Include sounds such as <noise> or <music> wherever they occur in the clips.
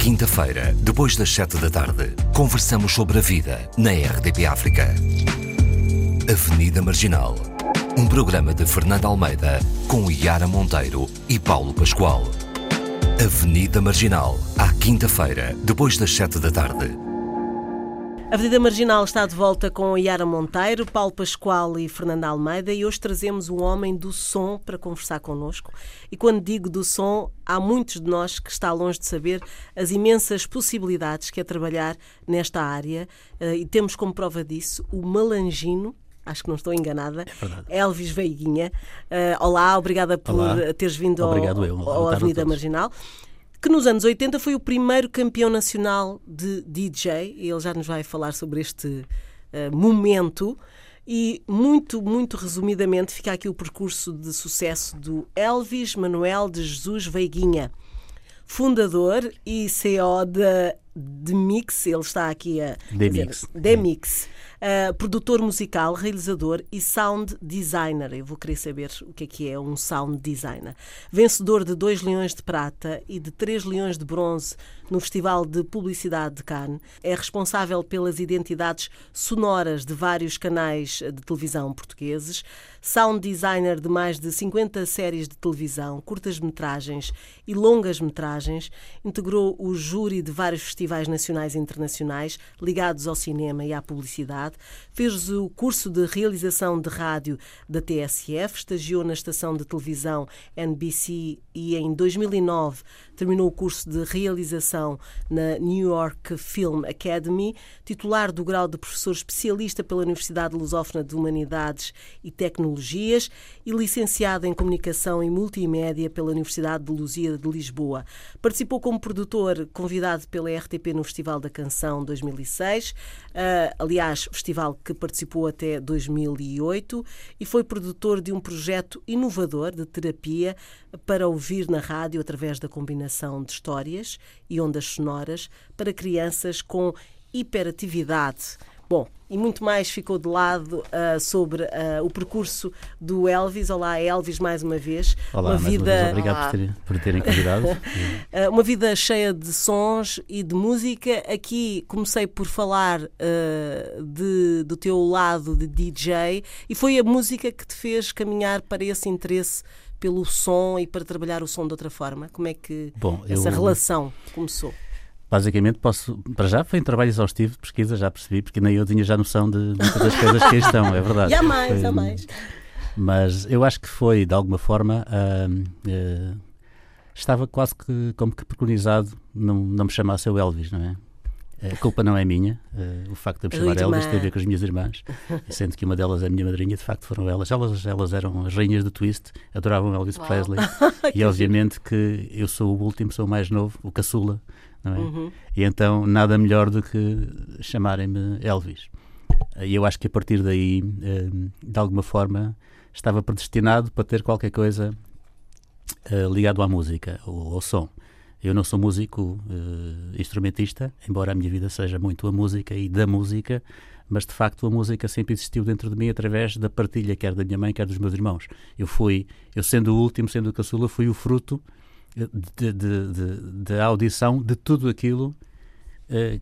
quinta-feira, depois das sete da tarde, conversamos sobre a vida na RDP África. Avenida Marginal. Um programa de Fernando Almeida com Yara Monteiro e Paulo Pascoal. Avenida Marginal, à quinta-feira, depois das sete da tarde. A Avenida Marginal está de volta com Yara Monteiro, Paulo Pascoal e Fernanda Almeida e hoje trazemos um homem do som para conversar connosco. E quando digo do som, há muitos de nós que está longe de saber as imensas possibilidades que é trabalhar nesta área eh, e temos como prova disso o Malangino, acho que não estou enganada, é Elvis Veiguinha. Uh, olá, obrigada por Olá. teres vindo ao, Obrigado eu. ao Avenida. Marginal. Que nos anos 80 foi o primeiro campeão nacional de DJ, ele já nos vai falar sobre este uh, momento. E muito, muito resumidamente, fica aqui o percurso de sucesso do Elvis Manuel de Jesus Veiguinha fundador e CEO da Demix, ele está aqui a Demix. Demix, uh, produtor musical, realizador e sound designer. Eu vou querer saber o que é que é um sound designer. Vencedor de dois leões de prata e de três leões de bronze no Festival de Publicidade de Cannes. É responsável pelas identidades sonoras de vários canais de televisão portugueses. Sound designer de mais de 50 séries de televisão, curtas-metragens e longas-metragens. Integrou o júri de vários festivais nacionais e internacionais ligados ao cinema e à publicidade. Fez o curso de realização de rádio da TSF, estagiou na estação de televisão NBC e em 2009 terminou o curso de realização na New York Film Academy, titular do grau de professor especialista pela Universidade Lusófona de Humanidades e Tecnologias e licenciado em Comunicação e Multimédia pela Universidade de Luzia de Lisboa. Participou como produtor convidado pela RTP no Festival da Canção 2006, ah, aliás, festival que participou até 2008, e foi produtor de um projeto inovador de terapia para ouvir na rádio através da combinação de histórias e ondas sonoras para crianças com hiperatividade. Bom, e muito mais ficou de lado ah, sobre ah, o percurso do Elvis. Olá, Elvis, mais uma vez. Olá, uma mais vida, uma vez, obrigado por, terem- por terem convidado. <laughs> ah, uma vida cheia de sons e de música. Aqui comecei por falar ah, de- do teu lado de DJ e foi a música que te fez caminhar para esse interesse pelo som e para trabalhar o som de outra forma. Como é que Bom, eu- essa relação começou? Basicamente, posso. Para já foi um trabalho exaustivo de pesquisa, já percebi, porque nem eu tinha já noção de muitas das coisas que aí estão, é verdade. <laughs> E há mais, Foi- há mais. Mas eu acho que foi, de alguma forma, ahm, eh, estava quase que como que preconizado não, não me chamasse eu Elvis, não é? A culpa não é minha, eh, o facto de me chamar. Elvis tem a ver com as minhas irmãs, <laughs> sendo que uma delas é a minha madrinha, de facto foram elas. Elas, elas eram as rainhas do twist, adoravam Elvis Uau. Presley, <laughs> e obviamente que eu sou o último, sou o mais novo, o caçula, não é? Uhum. E então nada melhor do que chamarem-me Elvis. E eu acho que a partir daí, eh, de alguma forma, estava predestinado para ter qualquer coisa eh, ligado à música, ou ao som. Eu não sou músico eh, instrumentista, embora a minha vida seja muito a música e da música, mas de facto a música sempre existiu dentro de mim através da partilha, quer da minha mãe, quer dos meus irmãos. Eu fui, eu sendo o último, sendo o caçula, fui o fruto eh, da audição de tudo aquilo eh,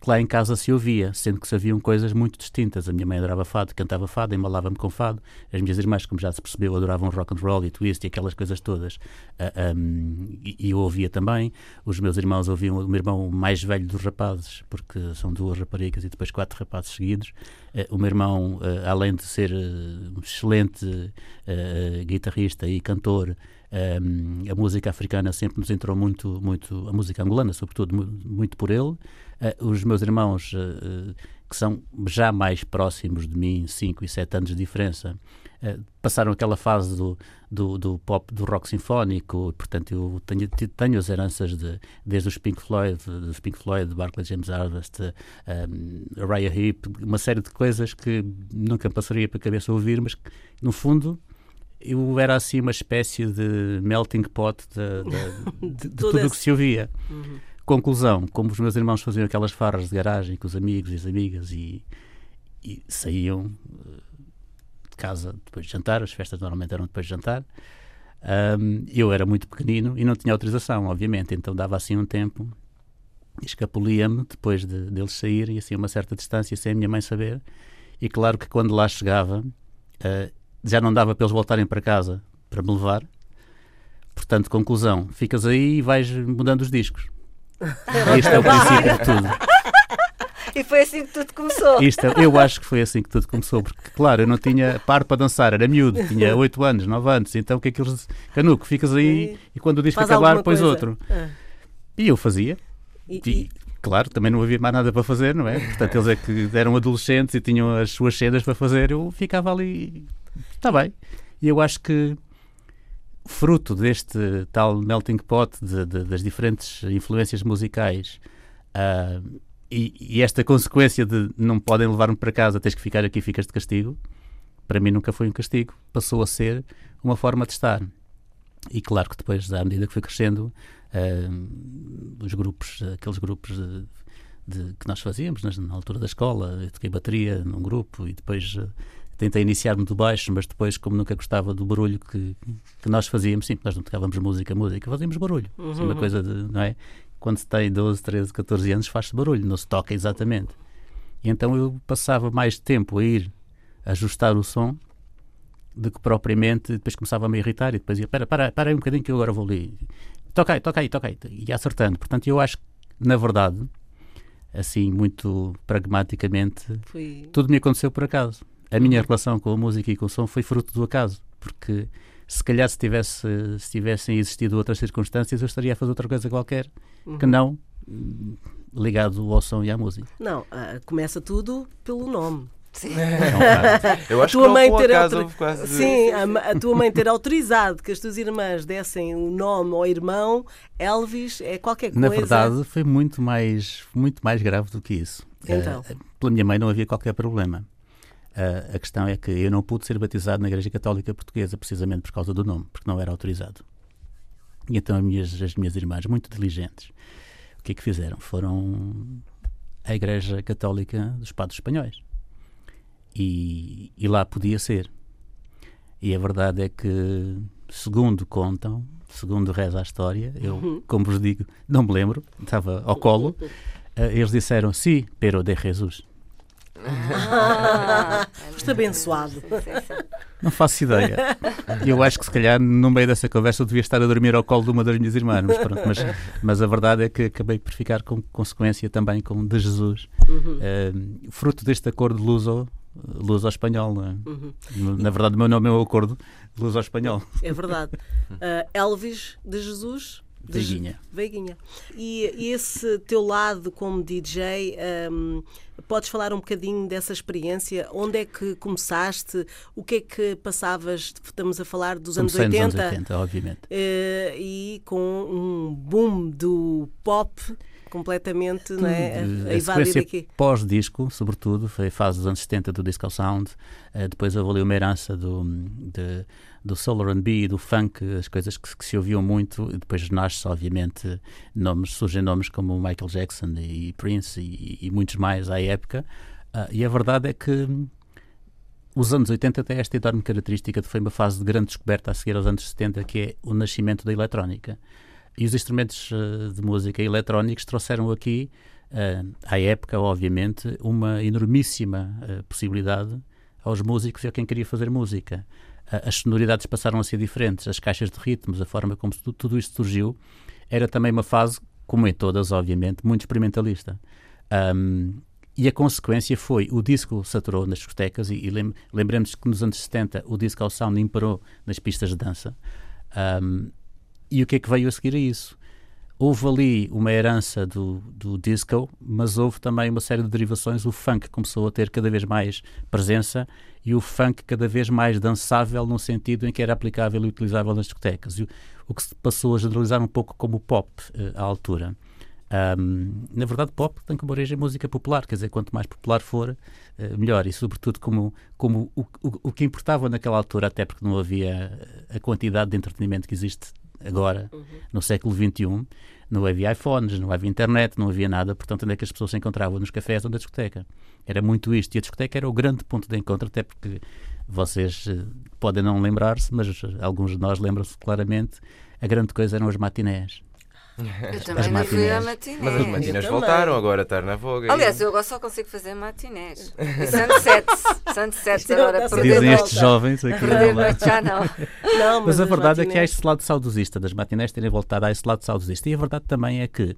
que lá em casa se ouvia, sendo que se haviam coisas muito distintas. A minha mãe adorava fado, cantava fado, embalava-me com fado. As minhas irmãs, como já se percebeu, adoravam rock and roll e twist e aquelas coisas todas. Ah, um, e, e eu ouvia também. Os meus irmãos ouviam, o meu irmão mais velho dos rapazes, porque são duas raparigas e depois quatro rapazes seguidos. Eh, o meu irmão, eh, além de ser um excelente guitarrista e cantor, um, a música africana sempre nos entrou muito, muito a música angolana, sobretudo, mu- muito por ele. Uh, os meus irmãos, uh, que são já mais próximos de mim, 5 e 7 anos de diferença, uh, passaram aquela fase do, do, do pop, do rock sinfónico, portanto eu tenho, tenho as heranças de, desde os Pink Floyd, dos Pink Floyd, de Barclay James Harvest, um, Raya Heep, uma série de coisas que nunca passaria para a cabeça ouvir, mas que, no fundo eu era assim uma espécie de melting pot de, de- de- <laughs> de tudo o que se ouvia. Uhum. Conclusão, como os meus irmãos faziam aquelas farras de garagem com os amigos e as amigas e, e saíam eh, de casa depois de jantar, as festas normalmente eram depois de jantar, ahm, eu era muito pequenino e não tinha autorização, obviamente, então dava assim um tempo escapulia-me depois de, deles saírem, assim, a uma certa distância, sem a minha mãe saber. E claro que quando lá chegava, uh, já não dava para eles voltarem para casa para me levar. Portanto, conclusão, ficas aí e vais mudando os discos. Este é o princípio de tudo. E foi assim que tudo começou. Isto, é, eu acho que foi assim que tudo começou, porque, claro, eu não tinha par para dançar, era miúdo, tinha <laughs> 8 anos, 9 anos, então o que é que eles. Canuco, ficas aí e, e quando o disco acabar, pões outro. Ah. E eu fazia. E, e, claro, também não havia mais nada para fazer, não é? Portanto, eles é que eram adolescentes e tinham as suas cenas para fazer, eu ficava ali. Está bem. E eu acho que fruto deste tal melting pot de, de, das diferentes influências musicais uh, e, e, esta consequência de não podem levar-me para casa, tens que ficar aqui, ficas de castigo, para mim nunca foi um castigo, passou a ser uma forma de estar. E claro que depois, à medida que foi crescendo, uh, os grupos, aqueles grupos de, de, que nós fazíamos na, altura da escola, eu toquei bateria num grupo e depois uh, tentei iniciar-me do baixo, mas depois, como nunca gostava do barulho que, que nós fazíamos, sim, nós não tocávamos música, música, fazíamos barulho. Uhum. Uma coisa de, não é? Quando se tem 12, 13, 14 anos, faz-se barulho, não se toca exatamente. E então eu passava mais tempo a ir ajustar o som do que propriamente, depois começava a me irritar e depois ia, para, para, para aí um bocadinho que eu agora vou ali. Toca aí, toca aí, toca aí. E acertando. Portanto, eu acho que, na verdade, assim, muito pragmaticamente, Foi... tudo me aconteceu por acaso a minha relação com a música e com o som foi fruto do acaso, porque se calhar se, tivesse, se tivessem existido outras circunstâncias eu estaria a fazer outra coisa qualquer uhum. que não ligado ao som e à música. Não, uh, começa tudo pelo nome. Sim. <laughs> Eu acho a tua que mãe ter autor... quase... Sim, a, a, tua mãe ter autorizado que as tuas irmãs dessem o nome ao irmão Elvis é qualquer coisa. Na verdade, foi muito mais, muito mais grave do que isso. Então. Uh, pela minha mãe não havia qualquer problema. Uh, a questão é que eu não pude ser batizado na Igreja Católica Portuguesa precisamente por causa do nome, porque não era autorizado. E então as minhas, as minhas irmãs, muito diligentes, o que é que fizeram? Foram à Igreja Católica dos Padres Espanhóis. E, e lá podia ser. E a verdade é que, segundo contam, segundo reza a história, eu, uhum. como vos digo, não me lembro, estava ao colo, uh, <laughs> eles disseram, sim, pero de Jesus. Ah, <laughs> Foste abençoado. Não faço ideia. Eu acho que se calhar no meio dessa conversa eu devia estar a dormir ao colo de uma das minhas irmãs, mas, pronto, mas, mas a verdade é que acabei por ficar com consequência também com de Jesus, uhum. uh, fruto deste acordo luso luz ao espanhol, não é? Uhum. Na verdade, o meu nome é o acordo luz ao espanhol. É verdade. Uh, Elvis de Jesus Veiguinha. Veiguinha. E, e, esse teu lado como DJ, um, podes falar um bocadinho dessa experiência? Onde é que começaste? O que é que passavas? Estamos a falar dos anos 80. Nos anos 80, obviamente. Uh, e com um boom do pop completamente não é, a, a invadir aqui. Pós-disco, sobretudo, foi a fase dos anos 70 do Disco Sound, uh, depois houve ali uma herança do, de, do soul R&B, do funk, as coisas que, que, se ouviam muito, e depois nasce obviamente nomes, surgem nomes como Michael Jackson e Prince e, e muitos mais à época, uh, e a verdade é que os anos 80 têm esta enorme característica de foi uma fase de grande descoberta a seguir aos anos 70, que é o nascimento da eletrónica. E os instrumentos uh, de música eletrónicos trouxeram aqui, uh, à época, obviamente, uma enormíssima uh, possibilidade aos músicos e a quem queria fazer música as sonoridades passaram a ser diferentes, as caixas de ritmos, a forma como tudo, tudo isto surgiu, era também uma fase, como em todas, obviamente, muito experimentalista. Um, e a consequência foi o disco saturou nas discotecas e, e lem lembremos que nos anos 70 o disco ao sound imparou nas pistas de dança. Um, e o que é que veio a seguir a isso? Houve ali uma herança do, do disco, mas houve também uma série de derivações. O funk começou a ter cada vez mais presença e o funk cada vez mais dançável no sentido em que era aplicável e utilizável nas discotecas. E o, o que se passou a generalizar um pouco como o pop uh, à altura. Um, na verdade, pop tem como origem música popular, quer dizer, quanto mais popular for, uh, melhor. E, sobretudo, como, como o, o, o, que importava naquela altura, até porque não havia a quantidade de entretenimento que existe agora, uhum. no século XXI, não havia iPhones, não havia internet, não havia nada, portanto, onde é que as pessoas se encontravam? Nos cafés ou na discoteca. Era muito isto. E a discoteca era o grande ponto de encontro, até porque vocês uh, podem não lembrar-se, mas alguns de nós lembram-se claramente, a grande coisa eram as matinés. Eu também não fui a matinés. Mas as matinés voltaram, agora está na voga. Aliás, eu agora só consigo fazer matinés. E sunsets. Sunsets agora. Dizem estes jovens aqui. Perder noite já não. não mas, mas a verdade matinés... é que há este lado saudosista das matinés terem voltado a esse lado saudosista. E a verdade também é que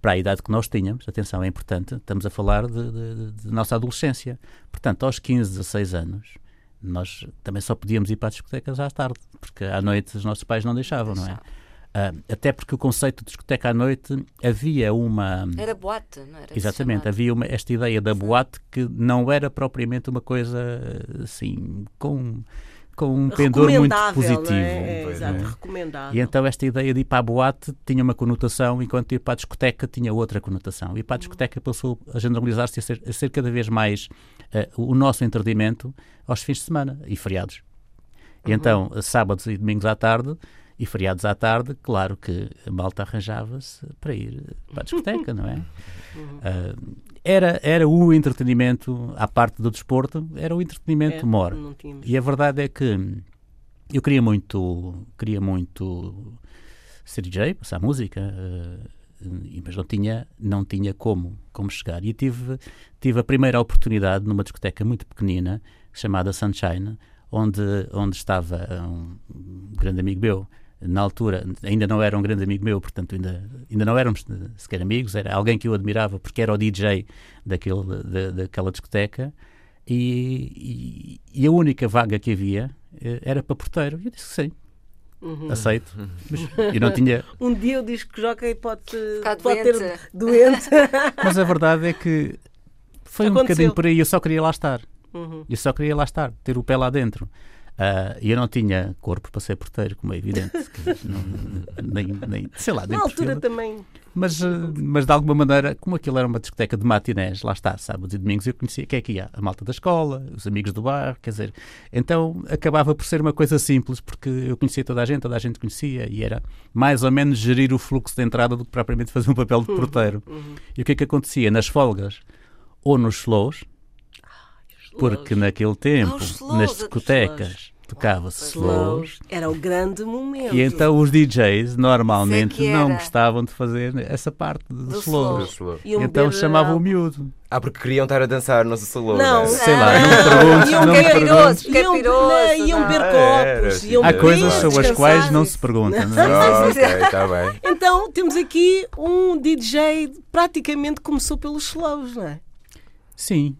para a idade que nós tínhamos, atenção, é importante, estamos a falar de, de, de, nossa adolescência. Portanto, aos 15, 16 anos, nós também só podíamos ir para as discotecas à tarde, porque à noite os nossos pais não deixavam, não é? Uh, até porque o conceito de discoteca à noite havia uma. Era boate, não era? Exatamente, havia uma, esta ideia da boate que não era propriamente uma coisa assim, com com um pendor muito positivo. É? É, exato, é? recomendável. E então esta ideia de ir para a boate tinha uma conotação, enquanto ir para a discoteca tinha outra conotação. E para a discoteca passou a generalizar-se a ser, a ser cada vez mais uh, o nosso entretenimento aos fins de semana e feriados. E uhum. então, sábados e domingos à tarde, e feriados à tarde, claro que a malta arranjava-se para ir para a discoteca, não é? Uh, era, era o entretenimento, à parte do desporto, era o entretenimento é, mor. E a verdade é que eu queria muito, queria muito ser DJ, passar música, uh, mas não tinha, não tinha como, como chegar. E tive, tive a primeira oportunidade numa discoteca muito pequenina, chamada Sunshine, onde, onde estava um grande amigo meu, na altura ainda não era um grande amigo meu, portanto ainda, ainda não éramos sequer amigos, era alguém que eu admirava porque era o DJ daquele, da, daquela discoteca e, e, e, a única vaga que havia eh, era para porteiro. E eu disse que sim, Uhum. aceito. Mas eu não tinha. <laughs> um dia o disco jockey pode, pode ter doente. <laughs> Mas a verdade é que foi Aconteceu. um bocadinho por aí. Eu só queria lá estar. Uhum. Eu só queria lá estar, ter o pé lá dentro. Uh, e eu não tinha corpo para ser porteiro, como é evidente. <laughs> não, nem, nem, sei lá, nem Na altura perfil. também. Mas, uh, mas de alguma maneira, como aquilo era uma discoteca de matinés, lá está, sábados e domingos, eu conhecia quem é que ia? A malta da escola, os amigos do bar, quer dizer. Então acabava por ser uma coisa simples, porque eu conhecia toda a gente, toda a gente conhecia, e era mais ou menos gerir o fluxo de entrada do que propriamente fazer um papel de uhum, porteiro. Uhum. E o que é que acontecia? Nas folgas ou nos slows, porque naquele tempo, ah, nas discotecas, tocava-se slows. Era o grande momento. E então os DJs normalmente não gostavam de fazer essa parte dos slows. slows. Então chamavam o miúdo. Ah, porque queriam estar a dançar no slow. Não, sei lá, não me perguntes. Iam não me perguntes. Iam, beber copos. Iam Há coisas sobre as quais não se pergunta. Não é? ok, está bem. Então temos aqui um DJ praticamente começou pelos slows, não é? Sim.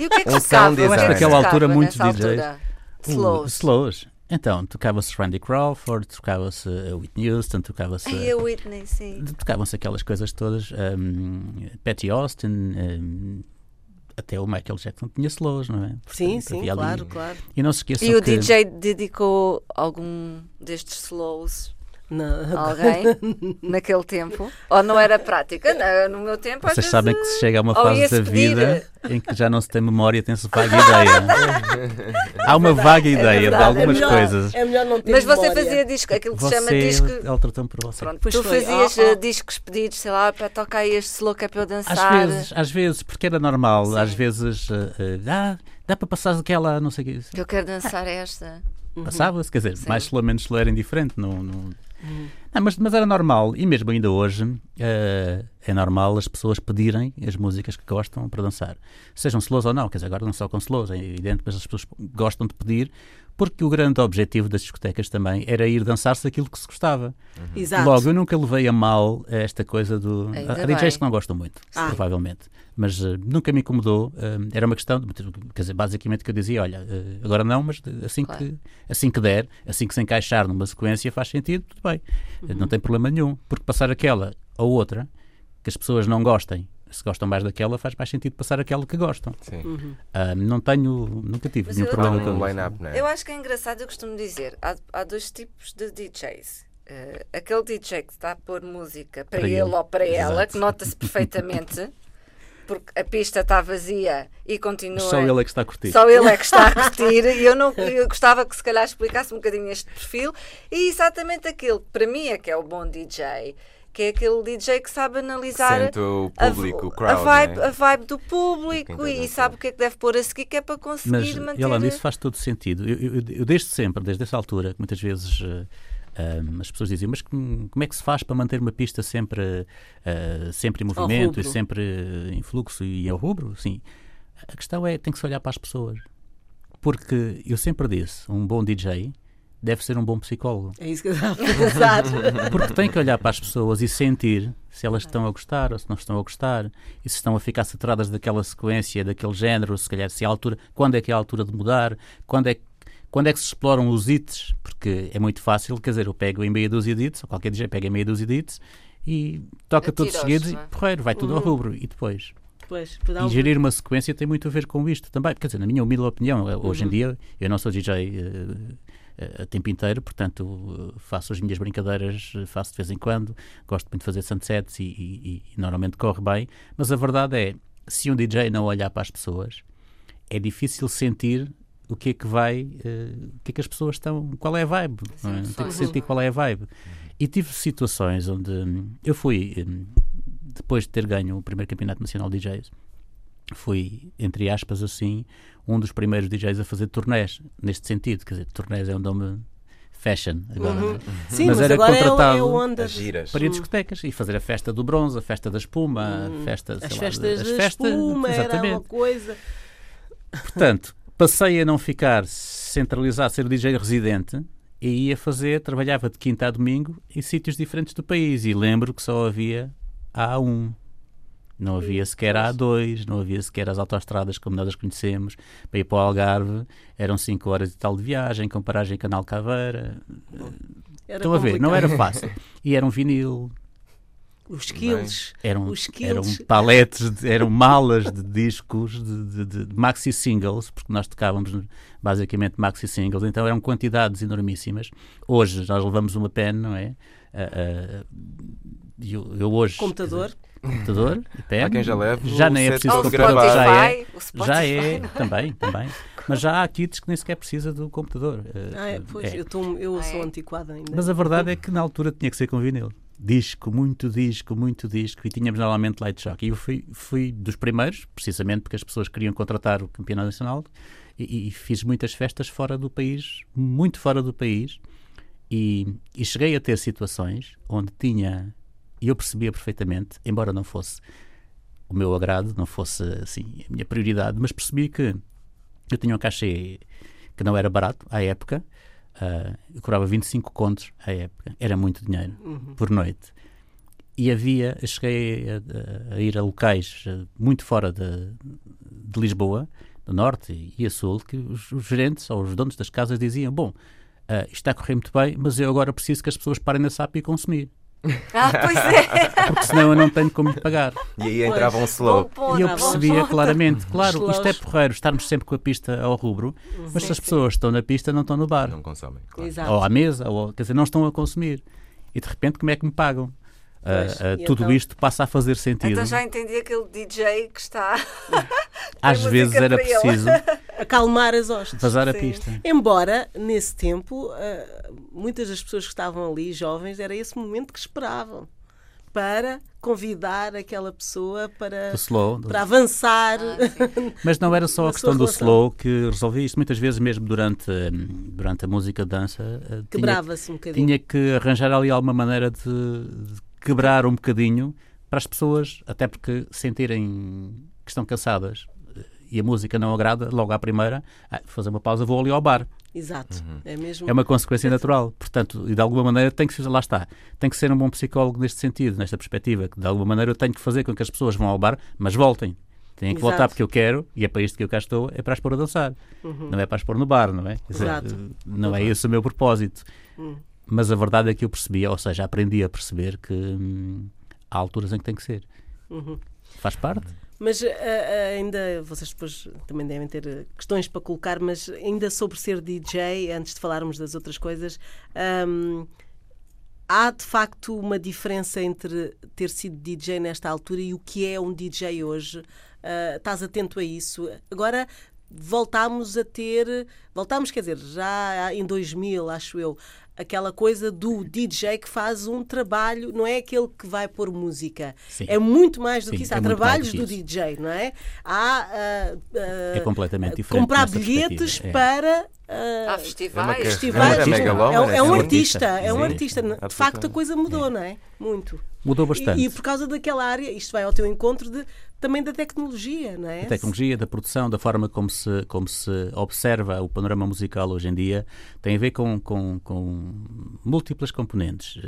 E o que é que um tocava? Naquela altura, muitos DJs. Slows. Slows. Então, tocava-se Randy Crawford, tocava-se Whitney Houston, tocava-se. A Whitney, sim. Tocavam-se aquelas coisas todas. Um, Patty Austin, um, até o Michael Jackson tinha slows, não é? Portanto, sim, sim, claro, claro. E não se esqueçam E que... o DJ dedicou algum destes slows não. Alguém <laughs> naquele tempo? Ou não era prática? No, no meu tempo. Vocês sabem que se chega a uma fase da vida em que já não se tem memória, tem-se vaga ideia. <laughs> Há uma vaga é ideia é de algumas é melhor, coisas. É melhor não ter Mas você memória. fazia disco, aquilo que você, se chama disco. Ele tratou por você. Pronto, tu fazias oh, oh. discos pedidos, sei lá, para tocar este slow que é para eu dançar. Às vezes, às vezes porque era normal. Sim. Às vezes, uh, uh, dá, dá para passar aquela, não sei o que. Eu quero dançar esta. Passava-se, quer dizer, Sim. mais slow, menos slow era indiferente. Não, não, Uhum. Não, mas, mas era normal, e mesmo ainda hoje uh, é normal as pessoas pedirem as músicas que gostam para dançar. Sejam slows ou não, quer dizer, agora não só com slows, é evidente, mas as pessoas gostam de pedir porque o grande objetivo das discotecas também era ir dançar-se aquilo que se gostava. Uhum. Exato. Logo, eu nunca levei a mal esta coisa do. Ainda há DJs que não gostam muito, ah. provavelmente. Mas uh, nunca me incomodou. Uh, era uma questão, de, quer dizer, basicamente que eu dizia: olha, uh, agora não, mas assim, claro. que, assim que der, assim que se encaixar numa sequência faz sentido, tudo bem. Uhum. Não tem problema nenhum. Porque passar aquela ou outra que as pessoas não gostem se gostam mais daquela, faz mais sentido passar aquela que gostam. Sim. Uhum. Uh, não tenho, nunca tive Mas nenhum problema com um line-up, né? Eu acho que é engraçado, eu costumo dizer, há, há dois tipos de DJs. Uh, aquele DJ que está a pôr música para, para ele, ele, ou para Exato. ela, que nota-se perfeitamente. <laughs> porque a pista está vazia e continua. Só ele é que está a curtir. Só ele é que está a curtir. e eu, não, eu gostava que se calhar explicasse um bocadinho este perfil. E exatamente aquilo que para mim é que é o bom DJ que é aquele DJ que sabe analisar Sente o público, a, o crowd, a, vibe, né? a vibe do público e sabe o que é que deve pôr a seguir, que é para conseguir Mas, manter. E além disso, faz todo sentido. Eu, eu, eu, desde sempre, desde essa altura, que muitas vezes. Uh, Um, as pessoas diziam, mas como, como, é que se faz para manter uma pista sempre, uh, sempre em movimento e sempre em fluxo e ao rubro? Sim. A questão é, tem que se olhar para as pessoas. Porque eu sempre disse, um bom DJ deve ser um bom psicólogo. É isso que eu estava a. <laughs> Porque tem que olhar para as pessoas e sentir se elas estão a gostar ou se não estão a gostar, e se estão a ficar saturadas daquela sequência, daquele género, se calhar se é a altura, quando é que é a altura de mudar, quando é, quando é que se exploram os hits, porque é muito fácil, quer dizer, eu pego em meia dúzia de hits, ou qualquer DJ pega em meia dúzia de hits, e toca todos seguidos e porreiro, vai tudo uhum. ao rubro, e depois... Pois, e gerir uma sequência tem muito a ver com isto também. Quer dizer, na minha humilde opinião, hoje uhum. em dia, eu não sou DJ uh, a tempo inteiro, portanto faço as minhas brincadeiras, faço de vez em quando, gosto muito de fazer sunsets e, e, e normalmente corre bem, mas a verdade é, se um DJ não olhar para as pessoas, é difícil sentir o que é que vai, uh, o que é que as pessoas estão, qual é a vibe, é? tem que sentir qual é a vibe. E tive situações onde eu fui, depois de ter ganho o primeiro campeonato nacional de DJs, fui, entre aspas, assim, um dos primeiros DJs a fazer turnés, neste sentido. Quer dizer, turnés é um nome fashion agora. Uhum. Sim, mas, mas era agora contratado é o, é o para ir a discotecas e fazer a festa do bronze, a festa da espuma, a festa, as festas lá, as festas, espuma, exatamente. era uma coisa. Portanto, passei a não ficar centralizado, ser o DJ residente e ia fazer, trabalhava de quinta a domingo em sítios diferentes do país e lembro que só havia A1 não havia sequer a A2, não havia sequer as autoestradas como nós as conhecemos. Para ir para o Algarve eram 5 horas e tal de viagem, com paragem Canal Caveira. Era Estão a ver, não era fácil. <laughs> E era um vinil. Os quilos. Eram, os eram paletes, de, eram malas de discos, de, de, de, maxi singles, porque nós tocávamos basicamente maxi singles, então eram quantidades enormíssimas. Hoje nós levamos uma pen, não é? Uh, uh, eu, eu hoje. Computador. Computador, Há quem já leve já nem é preciso computador, já é, já é, também, também. Mas já há kits que nem sequer precisa do computador. Eh, ah, é, pois, é. eu, tô, eu sou ah, é? antiquada ainda. Mas a verdade é que na altura tinha que ser com vinil. Disco, muito disco, muito disco, e tínhamos normalmente light shock. E eu fui, fui dos primeiros, precisamente porque as pessoas queriam contratar o campeonato nacional, e, e fiz muitas festas fora do país, muito fora do país, e, e cheguei a ter situações onde tinha e eu percebia perfeitamente, embora não fosse o meu agrado, não fosse assim a minha prioridade, mas percebi que eu tinha um cachê que não era barato à época. Uh, eu cobrava 25 contos à época, era muito dinheiro uhum. por noite. E havia, cheguei a, a, ir a locais ah, muito fora de, de, Lisboa, do norte e a sul, que os, os, gerentes ou os donos das casas diziam: Bom, uh, isto está a correr muito bem, mas eu agora preciso que as pessoas parem na SAP e consumir. <laughs> Ah, pois é. Porque senão eu não tenho como lhe pagar. E aí entrava um slow. e eu percebia claramente, claro, isto é porreiro, estarmos sempre com a pista ao rubro, mas sim, se as pessoas estão na pista, não estão no bar. Não consomem. Claro. Ou à mesa, ou, quer dizer, não estão a consumir. E de repente, como é que me pagam? Uh, uh, tudo então, isto passa a fazer sentido. Então já entendi aquele DJ que está. <laughs> Às vezes era preciso <laughs> acalmar as hostes. Vazar a pista. Embora, nesse tempo, uh, muitas das pessoas que estavam ali, jovens, era esse momento que esperavam para convidar aquela pessoa para, slow, para avançar. Ah, <laughs> Mas não era só a questão do slow que resolvia isto. Muitas vezes, mesmo durante, durante a música de dança, quebrava-se um bocadinho. Tinha que arranjar ali alguma maneira de, de quebrar um bocadinho para as pessoas, até porque sentirem que estão cansadas e a música não agrada, logo à primeira, ah, fazer uma pausa, vou ali ao bar. Exato, uhum. é mesmo. É uma consequência natural. Portanto, e de alguma maneira tem que lá está, tem que ser um bom psicólogo neste sentido, nesta perspectiva, que de alguma maneira eu tenho que fazer com que as pessoas vão ao bar, mas voltem. Têm que Exato. voltar porque eu quero, e é para isto que eu cá estou, é para as pôr a dançar. Uhum. Não é para as pôr no bar, não é? Exato. Não é esse o meu propósito. Uhum. Mas a verdade é que eu percebia, ou seja, aprendi a perceber que hum, há alturas em que tem que ser. Uhum. Faz parte. Mas uh, ainda, vocês depois também devem ter questões para colocar, mas ainda sobre ser DJ, antes de falarmos das outras coisas, um, há de facto uma diferença entre ter sido DJ nesta altura e o que é um DJ hoje? Uh, estás atento a isso? Agora voltámos a ter, voltámos, quer dizer, já em 2000, acho eu, aquela coisa do DJ que faz um trabalho, não é aquele que vai pôr música. Sim. É muito mais do Sim, que isso. Há é trabalhos do, do DJ, não é? Há uh, uh, é completamente diferente comprar bilhetes é. para Uh, Há festivais. É, festivais. É, é, é, um artista, é um artista. De facto, a coisa mudou, não é? Muito. Mudou bastante. E, e, por causa daquela área, isto vai ao teu encontro de, também da tecnologia, não é? Da tecnologia, da produção, da forma como se, como se observa o panorama musical hoje em dia, tem a ver com, com, com múltiplas componentes.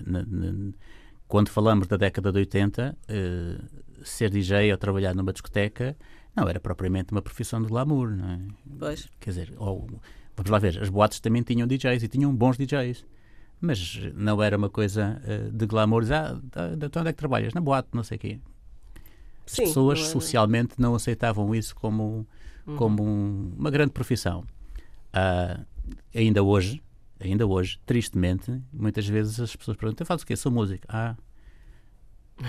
Quando falamos da década de 80, eh, ser DJ ou trabalhar numa discoteca não era propriamente uma profissão de glamour, não é? Pois. Quer dizer, ou Vamos lá ver, as boates também tinham DJs e tinham bons DJs. Mas não era uma coisa uh, de glamour. Ah, então onde é que trabalhas? Na boate, não sei o quê. As Sim, pessoas não socialmente não aceitavam isso como, uhum. como um, uma grande profissão. Uh, ainda hoje, ainda hoje, tristemente, muitas vezes as pessoas perguntam: eu faço o quê? Sou músico. Ah,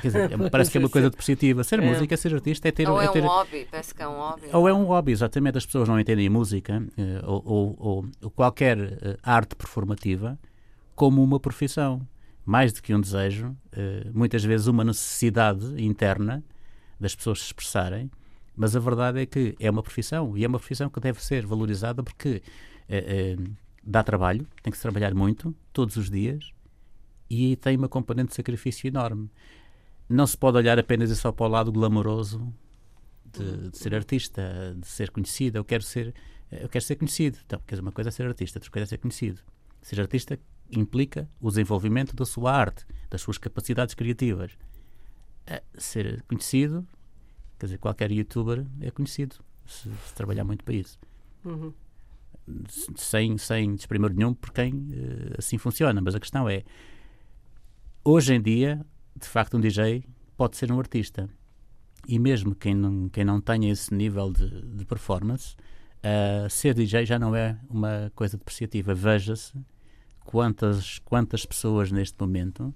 Quer dizer, é <laughs> parece que é uma coisa depreciativa. Ser é. música, ser artista é ter. Ou é, é ter... um hobby, parece que é um hobby. Ou é um hobby, exatamente. As pessoas não entendem música eh, ou, ou, ou, qualquer eh, arte performativa como uma profissão. Mais do que um desejo, eh, muitas vezes uma necessidade interna das pessoas se expressarem, mas a verdade é que é uma profissão e é uma profissão que deve ser valorizada porque dá trabalho, tem que se trabalhar muito, todos os dias, e tem uma componente de sacrifício enorme não se pode olhar apenas e só para o lado glamouroso de, de, ser artista, de ser conhecido. Eu quero ser, eu quero ser conhecido. Então, quer dizer, uma coisa é ser artista, outra coisa é ser conhecido. Ser artista implica o desenvolvimento da sua arte, das suas capacidades criativas. Ser conhecido, quer dizer, qualquer youtuber é conhecido se, se trabalhar muito para isso. Uhum. Sem, sem desprimor nenhum por quem uh, assim funciona. Mas a questão é, hoje em dia, de facto, um DJ pode ser um artista. E mesmo quem não, quem não tenha esse nível de, de performance, uh, ser DJ já não é uma coisa depreciativa. Veja-se quantas, quantas pessoas neste momento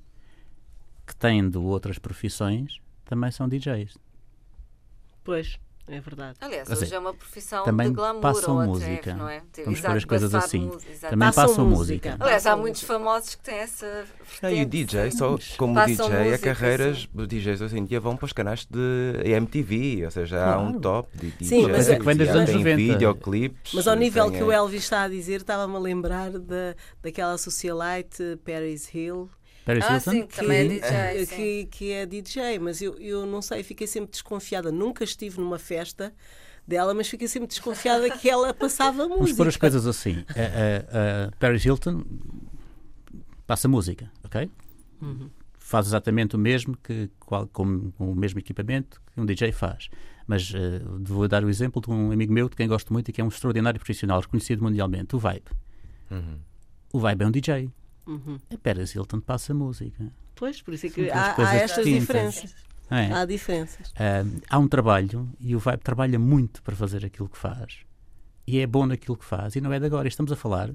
que têm de outras profissões também são DJs. Pois. É verdade. Aliás, hoje dizer, é uma profissão também de glamour passam ou música. não é? Vamos pôr as coisas assim. Também passam, passam música. música. Aliás, há muitos famosos que têm essa ah, e o DJ, só como passam DJ, música, a carreiras de DJs hoje em dia vão para os canais de MTV, ou seja, claro. há um top de DJs. Sim, mas é que vem desde anos 90. videoclipes. Mas ao nível que o Elvis está a dizer, estava-me a lembrar da, daquela socialite Paris Hill Paris ah, Hilton? Sim, que, também é DJ. Que, que, é DJ, mas eu, eu não sei, fiquei sempre desconfiada. Nunca estive numa festa dela, mas fiquei sempre desconfiada que ela <laughs> passava música. Vamos pôr as coisas assim. A, a, a Paris Hilton passa música, ok? Uhum. Faz exatamente o mesmo que qual, com, com, o mesmo equipamento que um DJ faz. Mas uh, vou dar o exemplo de um amigo meu de quem gosto muito e que é um extraordinário profissional, reconhecido mundialmente, o Vibe. Uhum. O Vibe é um DJ. Uhum. A Paris Hilton passa música. Pois, por isso é que há, há, estas distintas. diferenças. É. Há diferenças. Uh, há um trabalho e o Vibe trabalha muito para fazer aquilo que faz. E é bom naquilo que faz. E não é de agora. Estamos a falar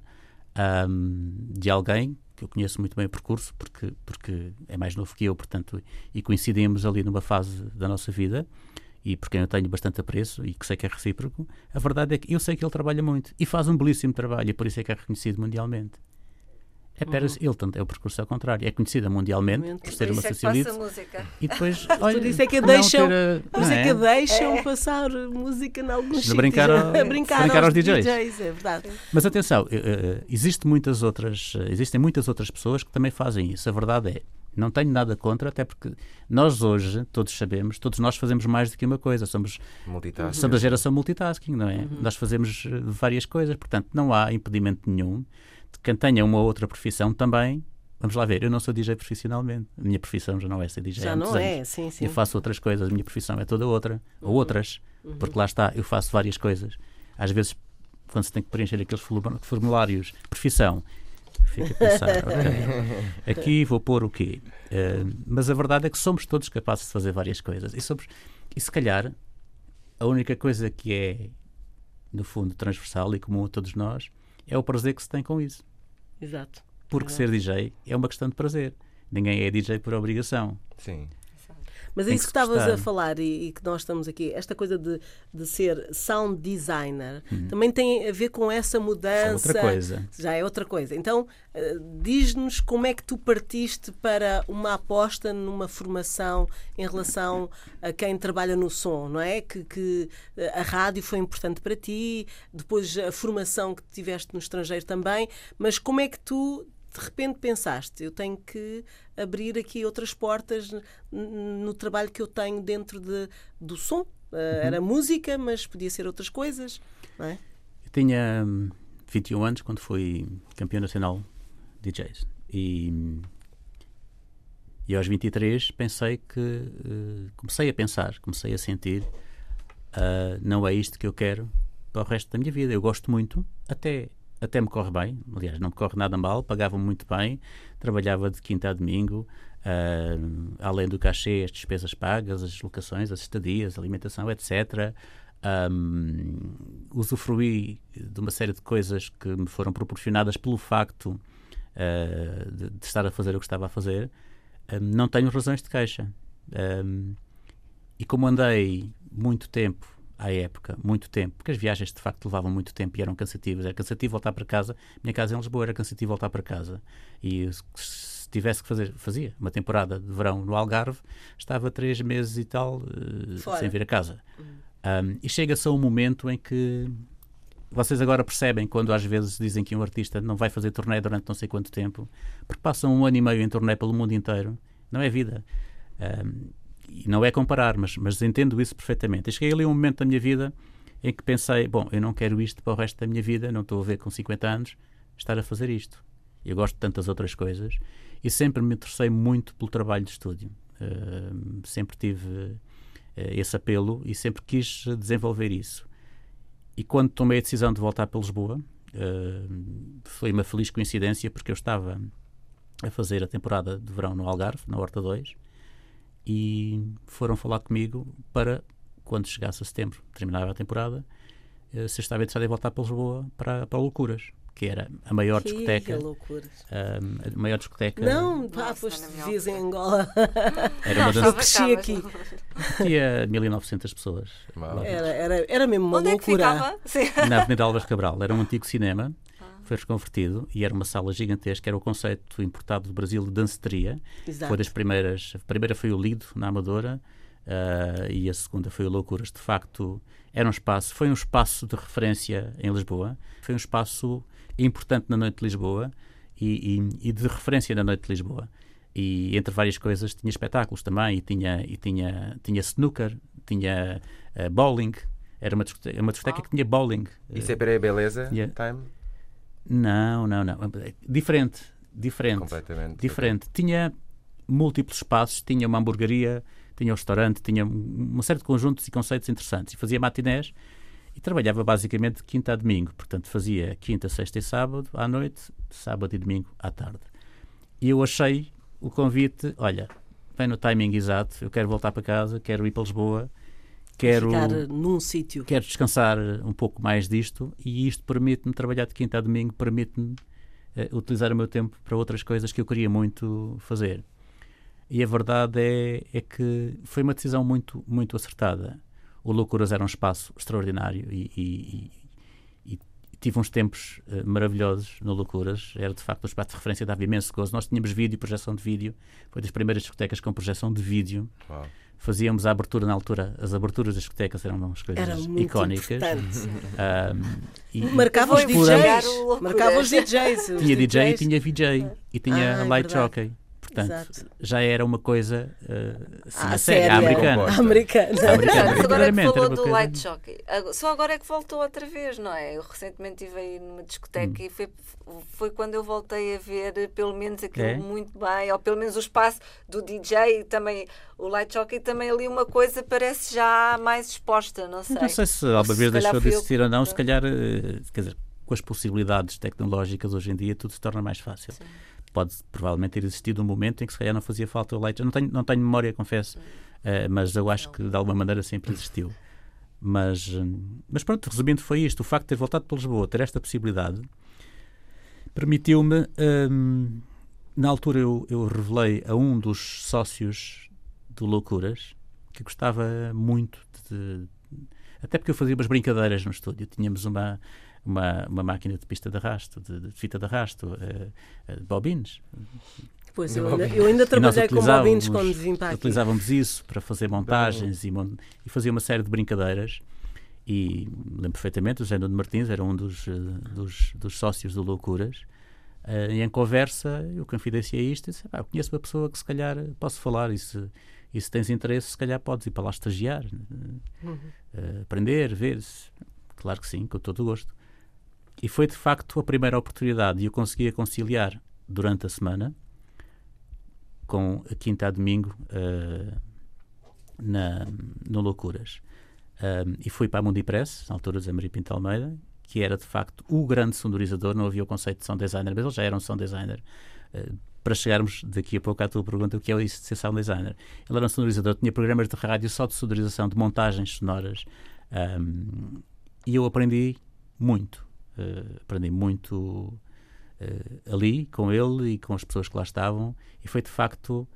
um, de alguém que eu conheço muito bem o percurso, porque, porque é mais novo que eu, portanto, e coincidimos ali numa fase da nossa vida, e por quem eu tenho bastante apreço e que sei que é recíproco, a verdade é que eu sei que ele trabalha muito e faz um belíssimo trabalho, e por isso é que é reconhecido mundialmente. É Paris uhum. Hilton, é o percurso ao contrário. É conhecida mundialmente por ser uma socialite. E depois, <laughs> olha, por isso é que deixam, ter, por isso é que deixam é. passar música em alguns sítios. Brincar, <laughs> a, brincar, brincar aos, aos DJs. DJs. É verdade. Mas atenção, eh, eh, existe muitas outras, eh, existem muitas outras pessoas que também fazem isso. A verdade é, não tenho nada contra, até porque nós hoje, todos sabemos, todos nós fazemos mais do que uma coisa. Somos, somos a geração multitasking, não é? Uhum. Nós fazemos várias coisas, portanto, não há impedimento nenhum quem tenha uma outra profissão também Vamos lá ver, eu não sou DJ profissionalmente. A minha profissão já não é ser DJ. Já não é, sim, sim. Eu faço outras coisas, a minha profissão é toda outra, uhum. ou outras, uhum. porque lá está, eu faço várias coisas. Às vezes, quando se tem que preencher aqueles formulários, profissão, fica a pensar, <laughs> ok, aqui vou pôr o quê? Uh, mas a verdade é que somos todos capazes de fazer várias coisas. E, somos, e se calhar, a única coisa que é, no fundo, transversal e comum a todos nós é o prazer que se tem com isso. Porque ser DJ é uma questão de prazer. Ninguém é DJ por obrigação. Sim. Mas é isso que estavas a falar e, e, que nós estamos aqui, esta coisa de, de ser sound designer, hum. também tem a ver com essa mudança. Já é outra coisa. Já é outra coisa. Então, uh, diz-nos como é que tu partiste para uma aposta numa formação em relação a quem trabalha no som, não é? Que, que a rádio foi importante para ti, depois a formação que tiveste no estrangeiro também, mas como é que tu de repente pensaste, eu tenho que abrir aqui outras portas no trabalho que eu tenho dentro de, do som. Uh, uhum. Era música, mas podia ser outras coisas, não é? Eu tinha 21 hum, anos quando fui campeão nacional de DJs e, e aos 23 pensei que uh, comecei a pensar, comecei a sentir uh, não é isto que eu quero para o resto da minha vida. Eu gosto muito, até até me corre bem, aliás, não me corre nada mal, pagava-me muito bem, trabalhava de quinta a domingo, uh, além do cachê, as despesas pagas, as locações, as estadias, alimentação, etc. Um, usufruí de uma série de coisas que me foram proporcionadas pelo facto uh, de, de, estar a fazer o que estava a fazer. Um, não tenho razões de queixa. Um, e como andei muito tempo à época, muito tempo, porque as viagens de facto levavam muito tempo e eram cansativas. Era cansativo voltar para casa. Minha casa em Lisboa era cansativo voltar para casa. E se tivesse que fazer, fazia uma temporada de verão no Algarve, estava três meses e tal uh, sem vir a casa. Hum. Um, e chega-se a um momento em que vocês agora percebem quando às vezes dizem que um artista não vai fazer turnê durante não sei quanto tempo, porque passam um ano e meio em turnê pelo mundo inteiro. Não é vida. Um, e não é comparar, mas, mas entendo isso perfeitamente. E cheguei ali a um momento da minha vida em que pensei, bom, eu não quero isto para o resto da minha vida, não estou a ver com 50 anos estar a fazer isto. Eu gosto de tantas outras coisas e sempre me interessei muito pelo trabalho de estúdio. Uh, sempre tive uh, esse apelo e sempre quis desenvolver isso. E quando tomei a decisão de voltar para Lisboa, uh, foi uma feliz coincidência porque eu estava a fazer a temporada de verão no Algarve, na Horta 2, e foram falar comigo para, quando chegasse a setembro, terminava a temporada, eh, se eu estava interessado em voltar para Lisboa para, para Loucuras que era a maior que discoteca. Um, a maior discoteca. Não, pá, foste vias em Angola. <laughs> Era uma das. cresci aqui. <laughs> Tinha 1900 pessoas. Era, era, era mesmo uma Onde loucura. É Na Avenida Alves Cabral. Era um antigo cinema foi reconvertido e era uma sala gigantesca, era o conceito importado do Brasil de danceteria. Exato. Foi das primeiras, a primeira foi o Lido, na Amadora, uh, e a segunda foi o Loucuras. De facto, era um espaço, foi um espaço de referência em Lisboa, foi um espaço importante na noite de Lisboa e, e, e de referência na noite de Lisboa. E entre várias coisas tinha espetáculos também, e tinha, e tinha, tinha snooker, tinha uh, bowling, era uma discoteca, uma discoteca que tinha bowling. Isso é para a beleza? Yeah. Time? Não, não, não. Diferente, diferente. Completamente. Diferente. Tinha múltiplos espaços, tinha uma hamburgueria, tinha um restaurante, tinha uma série de conjuntos e conceitos interessantes. E fazia matinés e trabalhava basicamente de quinta a domingo. Portanto, fazia quinta, sexta e sábado à noite, sábado e domingo à tarde. E eu achei o convite, olha, vem no timing exato, eu quero voltar para casa, quero ir para Lisboa, quero ficar num sítio. Quero descansar um pouco mais disto e isto permite-me trabalhar de quinta a domingo, permite-me uh, utilizar o meu tempo para outras coisas que eu queria muito fazer. E a verdade é, é que foi uma decisão muito, muito acertada. O Loucuras era um espaço extraordinário e, e, e, e tive uns tempos uh, maravilhosos no Loucuras. Era de facto um espaço de referência, dava imenso gozo. Nós tínhamos vídeo, projeção de vídeo. Foi das primeiras discotecas com projeção de vídeo. Uau fazíamos a abertura na altura, as aberturas das discotecas eram umas coisas Era icónicas. Um, e, marcava, os DJs, marcava os DJs. Tinha DJ e tinha VJ e tinha ah, é light jockey. Portanto, Exato. já era uma coisa uh, assim, ah, séria, americana. americana. americana. agora é que falou do light jockey. Só agora é que voltou outra vez, não é? Eu recentemente estive aí numa discoteca hum. e foi, foi quando eu voltei a ver pelo menos aquilo é? muito bem, ou pelo menos o espaço do DJ e também o light jockey também ali uma coisa parece já mais exposta, não sei. Não sei se alguma vez deixou de existir ou não, se calhar, eh, quer dizer, com as possibilidades tecnológicas hoje em dia tudo se torna mais fácil. Sim pode provavelmente ter existido um momento em que se calhar não fazia falta o leite. Eu não tenho, não tenho memória, confesso, uh, mas eu acho que de alguma maneira sempre existiu. Mas, mas pronto, resumindo, foi isto. O facto de ter voltado para Lisboa, ter esta possibilidade, permitiu-me. Um, na altura, eu, eu revelei a um dos sócios do Loucuras que gostava muito de, até porque eu fazia umas brincadeiras no estúdio. Tínhamos uma, uma, uma máquina de pista de arrasto, de, de fita de arrasto, uh, uh, bobines. Pois, eu ainda, eu ainda trabalhei com bobines quando vim para aqui. Utilizávamos isso para fazer montagens e, mon e fazia uma série de brincadeiras. E lembro perfeitamente, o José Nuno Martins era um dos, uh, dos, dos, sócios do Loucuras. Uh, e em conversa eu confidenciei isto e disse: eu conheço uma pessoa que se calhar posso falar e se, e se tens interesse, se calhar podes ir para lá estagiar, uhum. uh, aprender, ver. -se. Claro que sim, com todo o gosto. E foi de facto a primeira oportunidade e eu conseguia conciliar durante a semana com a quinta a domingo uh, na, no Loucuras. Um, e fui para a Mundi Press, na altura de Maria Pinto Almeida, que era de facto o grande sonorizador, não havia o conceito de sound designer, mas ele já era um sound designer. Uh, para chegarmos daqui a pouco à tua pergunta, o que é isso de ser sound designer? Ele era um sonorizador, tinha programas de rádio só de sonorização, de montagens sonoras, um, e eu aprendi muito. Uh, aprendi muito uh, ali, com ele e com as pessoas que lá estavam, e foi de facto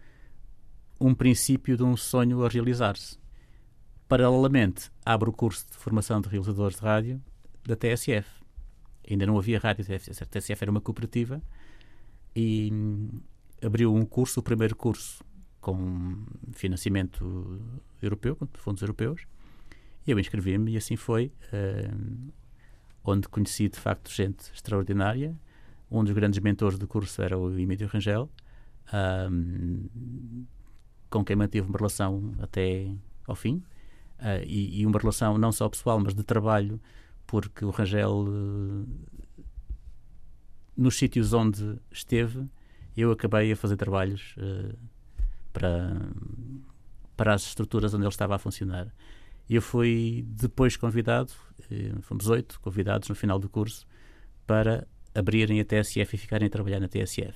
um princípio de um sonho a realizar-se. Paralelamente, abro o curso de formação de realizadores de rádio da TSF. Ainda não havia rádio a TSF era uma cooperativa e abriu um curso, o primeiro curso com financiamento europeu, com fundos europeus, e eu inscrevi-me e assim foi, uh, onde conheci de facto gente extraordinária, um dos grandes mentores do curso era o Emílio Rangel, um, com quem mantive uma relação até ao fim. Uh, e, e, uma relação não só pessoal, mas de trabalho, porque o Rangel, uh, nos sítios onde esteve, eu acabei a fazer trabalhos uh, para, para as estruturas onde ele estava a funcionar. Eu fui depois convidado, fomos oito convidados no final do curso, para abrirem a TSF e ficarem a trabalhar na TSF,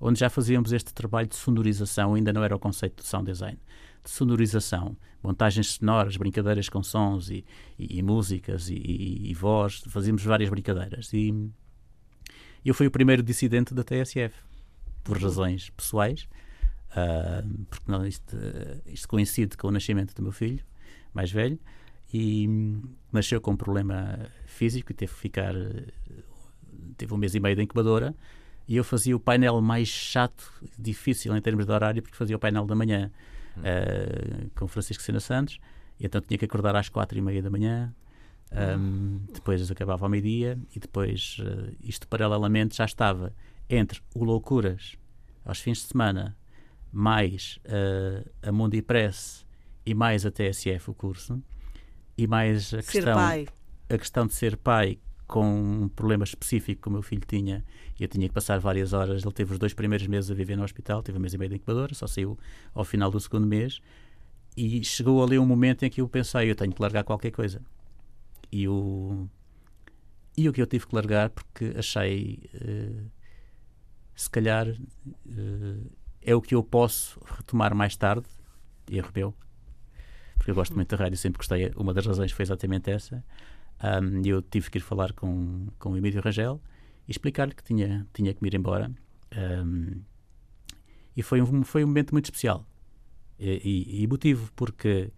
onde já fazíamos este trabalho de sonorização, ainda não era o conceito de sound design, de sonorização, montagens sonoras, brincadeiras com sons e, e, e músicas e, e, voz, fazíamos várias brincadeiras. E eu fui o primeiro dissidente da TSF, por razões pessoais, uh, porque não, isto, isto coincide com o nascimento do meu filho, mais velho, e nasceu com um problema físico e teve que ficar teve um mês e meio de incubadora. E eu fazia o painel mais chato, difícil em termos de horário, porque fazia o painel da manhã uh, com Francisco Sena Santos, e então tinha que acordar às quatro e meia da manhã. Um, depois acabava ao meio-dia e depois uh, isto paralelamente já estava entre o Loucuras aos fins de semana mais uh, a Mundi Press e mais a TSF o curso e mais a questão, a questão de ser pai com um problema específico que o meu filho tinha eu tinha que passar várias horas. Ele teve os dois primeiros meses a viver no hospital, teve um mês e meio de incubadora, só saiu ao final do segundo mês. E chegou ali um momento em que eu pensei, eu tenho que largar qualquer coisa. E o, e o que eu tive que largar, porque achei, uh, se calhar, uh, é o que eu posso retomar mais tarde, e arrebeu, porque eu gosto muito da rádio, sempre gostei. Uma das razões foi exatamente essa um, eu tive que ir falar com, com o Emílio Rangel e explicar-lhe que tinha, tinha que me ir embora. Um, e foi um, foi um momento muito especial e, e, emotivo, porque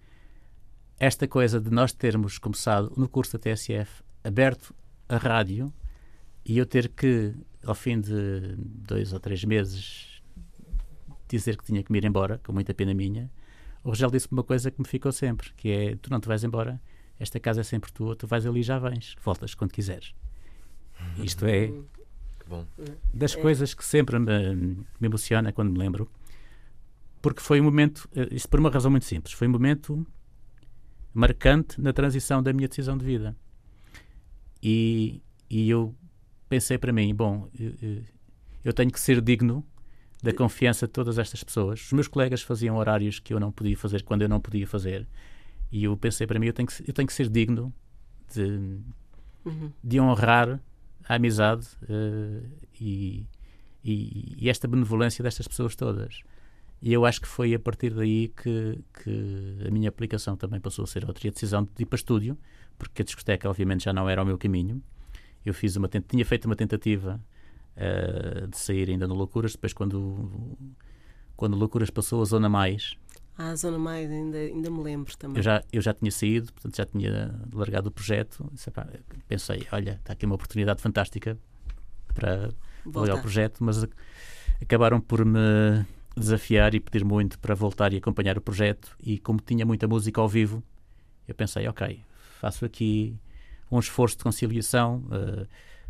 esta coisa de nós termos começado no curso da TSF aberto a rádio e eu ter que, ao fim de dois ou três meses, dizer que tinha que me ir embora, com muita pena minha, o Rangel disse-me uma coisa que me ficou sempre, que é, tu não te vais embora, esta casa é sempre tua, tu vais ali e já vens, voltas quando quiseres. Isto é das é. coisas que sempre me, me emociona quando me lembro, porque foi um momento, eh, isto por uma razão muito simples, foi um momento marcante na transição da minha decisão de vida. E, e eu pensei para mim, bom, eu, eu tenho que ser digno da confiança de todas estas pessoas. Os meus colegas faziam horários que eu não podia fazer quando eu não podia fazer. E eu pensei para mim, eu tenho que, eu tenho que ser digno de, uhum. de honrar a amizade uh, e, e, e, esta benevolência destas pessoas todas. E eu acho que foi a partir daí que, que a minha aplicação também passou a ser outra. E a decisão de ir para estúdio, porque a discoteca obviamente já não era o meu caminho. Eu fiz uma tinha feito uma tentativa uh, de sair ainda no Loucuras, depois quando quando Loucuras passou a Zona Mais, Ah, a Zona Mais, ainda, ainda me lembro também. Eu já, eu já tinha saído, portanto já tinha largado o projeto. Pensei, olha, está aqui uma oportunidade fantástica para voltar o projeto, mas acabaram por me desafiar e pedir muito para voltar e acompanhar o projeto. E como tinha muita música ao vivo, eu pensei, ok, faço aqui um esforço de conciliação, uh,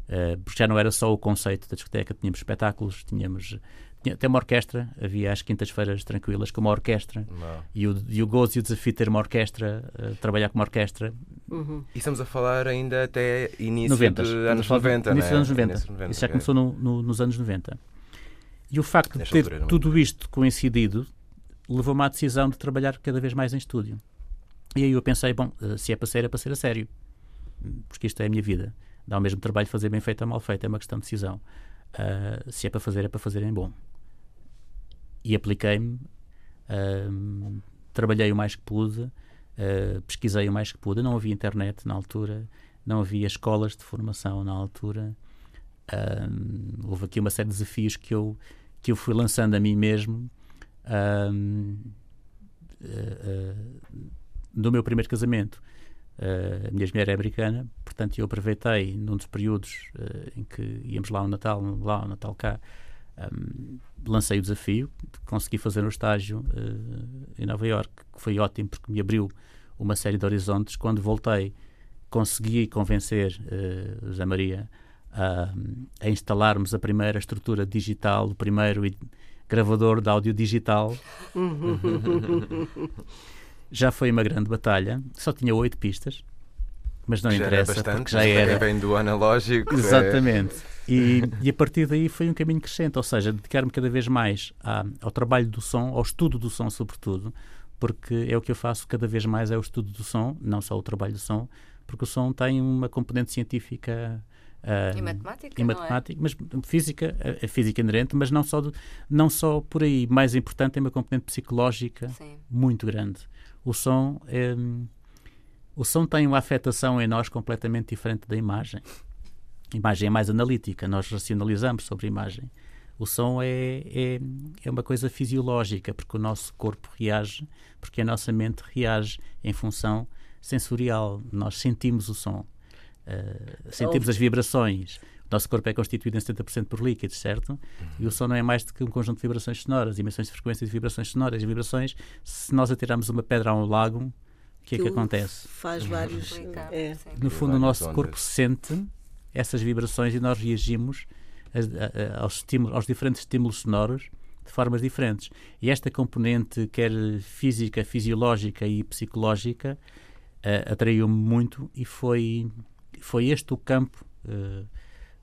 uh, porque já não era só o conceito da discoteca, tínhamos espetáculos, tínhamos tinha até uma orquestra, havia às quintas-feiras tranquilas com uma orquestra e o, e o gozo e o desafio de ter uma orquestra, uh, trabalhar com uma orquestra. Uhum. E estamos a falar ainda até início 90, de anos 90, início né? anos 90. Início 90. Isso já começou no, no, nos anos 90. E o facto de ter altura, tudo isto coincidido levou-me à decisão de trabalhar cada vez mais em estúdio. E aí eu pensei, bom, eh, se é para ser, é para ser a sério. Porque isto é a minha vida. Dá o mesmo trabalho fazer bem feito ou mal feito, é uma questão de decisão. Uh, se é para fazer, é para fazer em bom. E apliquei-me, uh, trabalhei o mais que pude, uh, pesquisei o mais que pude. Não havia internet na altura, não havia escolas de formação na altura. houve aqui uma série de desafios que eu, que eu fui lançando a mim mesmo no meu primeiro casamento. Uh, a minha mulher é americana, portanto eu aproveitei num dos períodos uh, em que íamos lá no Natal, lá no Natal cá, um, lancei o desafio, consegui fazer um estágio uh, em Nova York, que foi ótimo porque me abriu uma série de horizontes. Quando voltei, consegui convencer uh, José Maria a, a, instalarmos a primeira estrutura digital, o primeiro gravador de áudio digital. <laughs> já foi uma grande batalha, só tinha oito pistas, mas não já interessa, era bastante, porque já era. Vem do analógico. É. Exatamente. É... E, e, a partir daí foi um caminho crescente, ou seja, dedicar-me cada vez mais à, ao trabalho do som, ao estudo do som, sobretudo, porque é o que eu faço cada vez mais, é o estudo do som, não só o trabalho do som, porque o som tem uma componente científica Uh, e matemática, e matemática é? mas física, a, a, física inerente, mas não só, do, não só por aí. Mais importante, tem uma componente psicológica Sim. muito grande o som é, o som tem uma afetação em nós completamente diferente da imagem. A imagem é mais analítica, nós racionalizamos sobre a imagem. O som é, é, é uma coisa fisiológica, porque o nosso corpo reage, porque a nossa mente reage em função sensorial. Nós sentimos o som, uh, sentimos as vibrações. O nosso corpo é constituído em 70% por líquidos, certo? Uhum. E o som não é mais do que um conjunto de vibrações sonoras, emissões de frequências de vibrações sonoras. E vibrações, se nós atirarmos uma pedra a um lago, o que é que acontece? Faz vários. É. No fundo, o nosso corpo sente essas vibrações e nós reagimos a, a, aos, estímulos, aos diferentes estímulos sonoros de formas diferentes. E esta componente, quer física, fisiológica e psicológica, uh, atraiu-me muito e foi, foi este o campo uh,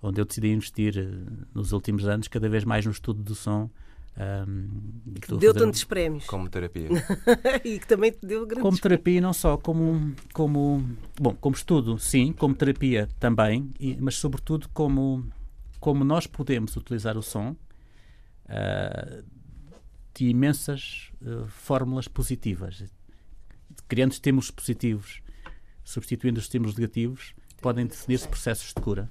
onde eu decidi investir uh, nos últimos anos, cada vez mais no estudo do som. Um, deu tantos prémios. Como terapia. <laughs> e que também te deu grandes Como terapia, não só, como, como, bom, como estudo, sim, como terapia também, e, mas sobretudo como, como nós podemos utilizar o som uh, de imensas uh, fórmulas positivas, criando estímulos positivos, substituindo os estímulos negativos, podem definir-se processos de cura.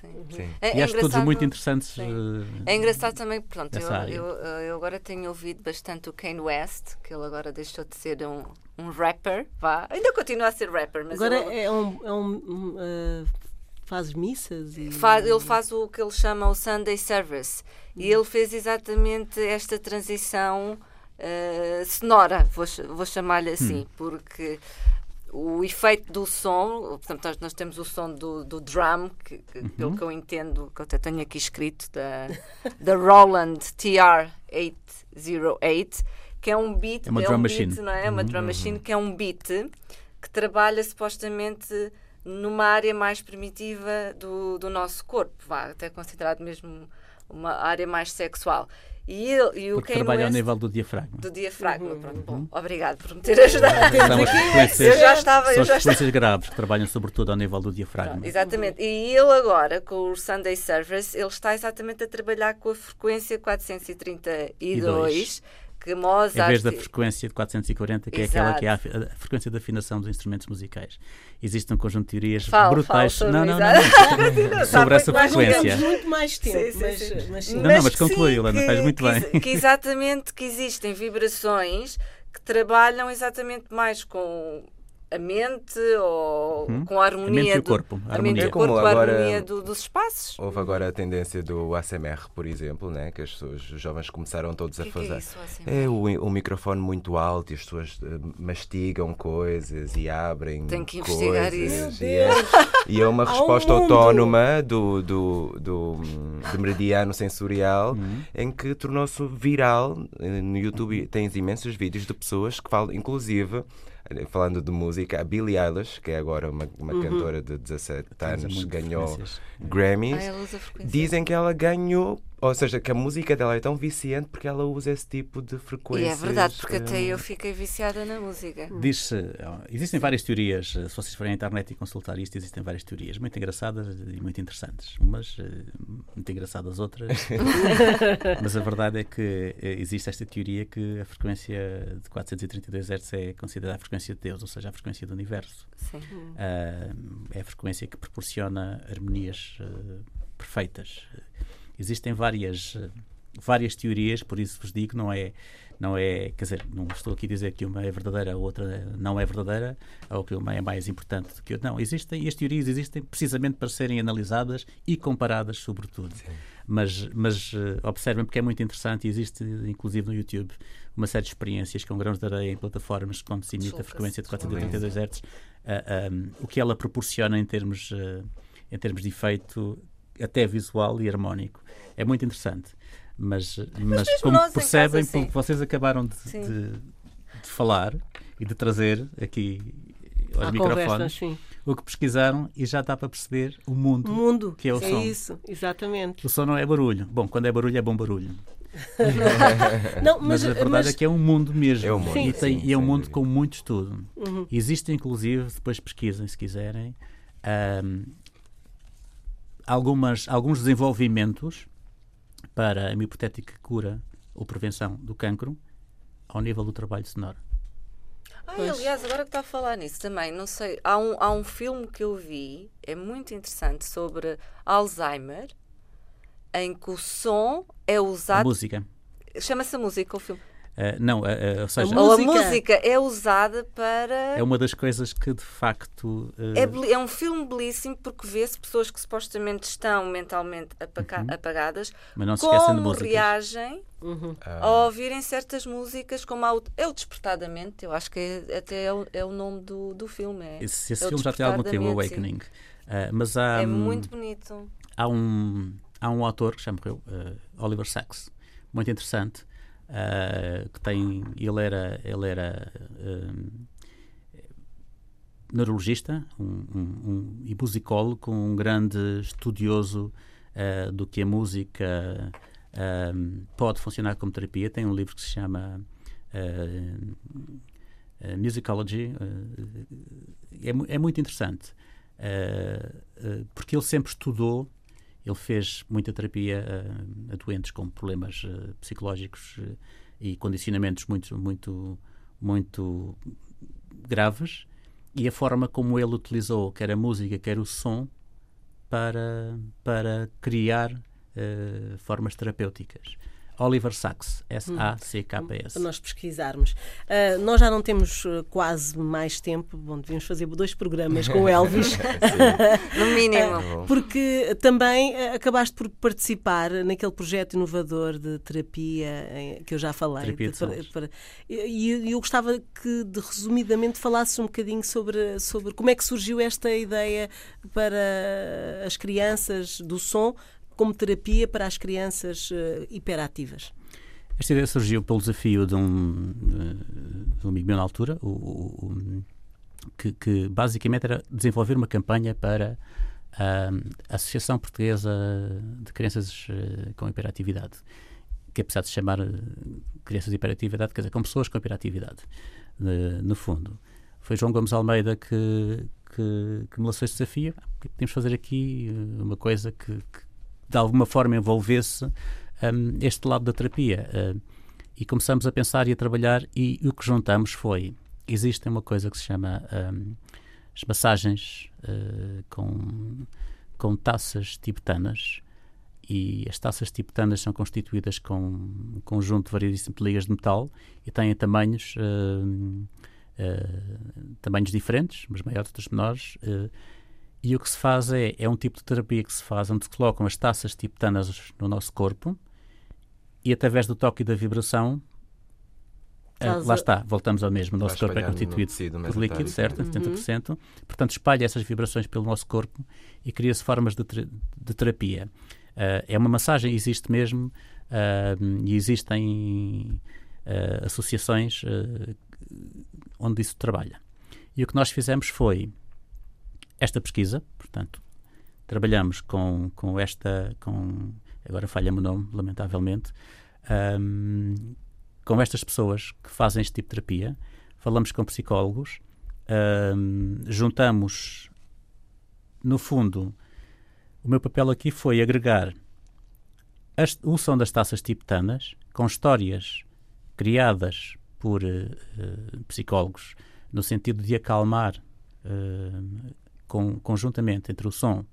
Sim. Sim. É, e é acho todos muito interessantes. Uh, é engraçado também, pronto, eu, eu, eu, agora tenho ouvido bastante o Kane West, que ele agora deixou de ser um, um rapper, vá. Ainda continua a ser rapper, mas agora ele, é um, é um uh, faz missas e... faz, ele faz o que ele chama o Sunday Service e ele fez exatamente esta transição uh, sonora, vou, vou chamar-lhe assim, hum. porque o efeito do som, portanto, nós, nós temos o som do, do drum, que, que uhum. pelo que eu entendo, que eu até tenho aqui escrito, da, <laughs> da Roland TR-808, que é um beat, é uma é drum um machine, beat, não é? é uma drum uhum. machine que é um beat que trabalha supostamente numa área mais primitiva do, do nosso corpo, vá, até considerado mesmo uma área mais sexual. E, ele, e o Porque trabalha ao nível do diafragma. Do diafragma, uhum. pronto. Bom, obrigado por me ter ajudado. São as frequências, eu já estava, são as frequências graves que trabalham sobretudo ao nível do diafragma. Pronto, exatamente. E ele agora, com o Sunday Service, ele está exatamente a trabalhar com a frequência 432, que Mozart... Em vez da frequência de 440, que Exato. é aquela que é a, a, frequência de afinação dos instrumentos musicais. Existe um conjunto de teorias falo, brutais falo não, não, não, não, <laughs> sobre essa frequência. muito mais tempo, sim, sim, sim. Mas, mas, Não, não, mas conclui, Helena, faz muito que, bem. Que exatamente que existem vibrações que trabalham exatamente mais com a mente ou hum? com a harmonia a mente e o corpo, a, a mente e o corpo, a harmonia do, dos espaços. Houve agora a tendência do ASMR, por exemplo, né, que as pessoas, os jovens começaram todos a que fazer. Que é, isso, é o, o, microfone muito alto e as pessoas uh, mastigam coisas e abrem Tem que investigar coisas, isso. E é, e é uma resposta um autónoma do, do, do, do meridiano sensorial hum. em que tornou-se viral. No YouTube tens imensos vídeos de pessoas que falam, inclusive falando de música, a Billie Eilish, que é agora uma, uma uhum. cantora de 17 anos, ganhou Grammys. Ah, dizem que ela ganhou ou seja, que a música dela é tão viciante porque ela usa esse tipo de frequência. E é verdade, porque até eh, eu fiquei viciada na música. Diz-se, existem várias teorias, eh, se vocês forem à internet e consultar isto, existem várias teorias muito engraçadas e muito interessantes. Umas eh, muito engraçadas, outras. <laughs> Mas a verdade é que existe esta teoria que a frequência de 432 Hz é considerada a frequência de Deus, ou seja, a frequência do universo. Sim. Uh, é a frequência que proporciona harmonias uh, perfeitas existem várias várias teorias, por isso vos digo, não é não é, quer dizer, não estou aqui a dizer que uma é verdadeira, a outra não é verdadeira, ou que uma é mais importante do que outra. Não, existem, e as teorias existem precisamente para serem analisadas e comparadas, sobretudo. Sim. Mas, mas uh, observem, porque é muito interessante, e existe, inclusive no YouTube, uma série de experiências com grãos de areia em plataformas quando se imita a frequência de 482 Hz, uh, um, o que ela proporciona em termos, uh, em termos de efeito até visual e harmónico. É muito interessante. Mas, mas, mas como percebem, casa, porque vocês acabaram de, de, de, falar e de trazer aqui aos à microfones conversa, o que pesquisaram e já dá para perceber o mundo, o mundo que é o é som. isso, exatamente. O som não é barulho. Bom, quando é barulho é bom barulho. <laughs> não, mas, mas, a verdade mas... é que é um mundo mesmo. É um mundo. Sim, e, tem, sim, e é um mundo com muito estudo. Uhum. Existe, inclusive, depois pesquisem se quiserem, um, algumas, alguns desenvolvimentos para uma hipotética cura ou prevenção do cancro ao nível do trabalho sonoro. Ai, aliás, agora que está a falar nisso também, não sei, há um, há um filme que eu vi, é muito interessante, sobre Alzheimer, em que o som é usado. A música. Chama-se a música o filme. Uh, não, uh, uh, ou seja, a música. a música. é usada para. É uma das coisas que de facto. É, é, um filme belíssimo porque vê-se pessoas que supostamente estão mentalmente apaga uhum. apagadas, mas não se como reagem uhum. a ouvirem certas músicas, como a, é o Despertadamente, eu acho que é, até é o, é o, nome do, do filme. É, esse, esse é filme já tem algum tempo, Awakening. mas há, é muito bonito. Há um, há um autor que já morreu, Oliver Sacks, muito interessante uh, que tem, ele era, ele era uh, neurologista um, um, um, e musicólogo, um grande estudioso uh, do que a música pode funcionar como terapia. Tem um livro que se chama Musicology, é, é, muito interessante, porque ele sempre estudou ele fez muita terapia a, a doentes com problemas uh, psicológicos uh, e condicionamentos muito, muito, muito graves e a forma como ele utilizou quer a música, quer o som para, para criar uh, formas terapêuticas. Oliver Sacks, S-A-C-K-S. Para nós pesquisarmos. Uh, nós já não temos ah, quase mais tempo. Bom, devíamos fazer dois programas com o Elvis. <laughs> no mínimo. Uh, porque também uh, acabaste por participar naquele projeto inovador de terapia em, que eu já falei. Terapia de, de para, e eu gostava que, de, resumidamente, falasses um bocadinho sobre, sobre como é que surgiu esta ideia para as crianças do som como terapia para as crianças uh, hiperativas? Esta ideia surgiu pelo desafio de um, de um amigo meu na altura, o, o, que, que, basicamente era desenvolver uma campanha para a Associação Portuguesa de Crianças uh, com Hiperatividade, que apesar de chamar Crianças de Hiperatividade, quer dizer, com pessoas com hiperatividade, no fundo. Foi João Gomes Almeida que, que, que me lançou este desafio. Ah, podemos fazer aqui uma coisa que de alguma forma envolvesse um, este lado da terapia. Uh, e começamos a pensar e a trabalhar, e, o que juntamos foi: existe uma coisa que se chama um, as massagens uh, com, com taças tibetanas, e as taças tibetanas são constituídas com um conjunto variedíssimo de ligas de metal e têm tamanhos, uh, tamanhos diferentes, uns maiores, outros menores. E o que se faz é, é um tipo de terapia que se faz onde se colocam as taças tibetanas no nosso corpo e através do toque e da vibração Uh, lá está, voltamos ao mesmo. O nosso corpo é constituído por líquido, certo? Uhum. 70%. Portanto, espalha essas vibrações pelo nosso corpo e cria-se formas de, de terapia. Uh, é uma massagem, existe mesmo, uh, e existem uh, associações onde isso trabalha. E o que nós fizemos foi esta pesquisa, portanto, trabalhamos com, com esta, com, agora falha-me o nome, lamentavelmente, um, com estas pessoas que fazem este tipo de terapia, falamos com psicólogos, um, juntamos, no fundo, o meu papel aqui foi agregar as, o som das taças tibetanas com histórias criadas por uh, psicólogos no sentido de acalmar uh, com, conjuntamente entre o som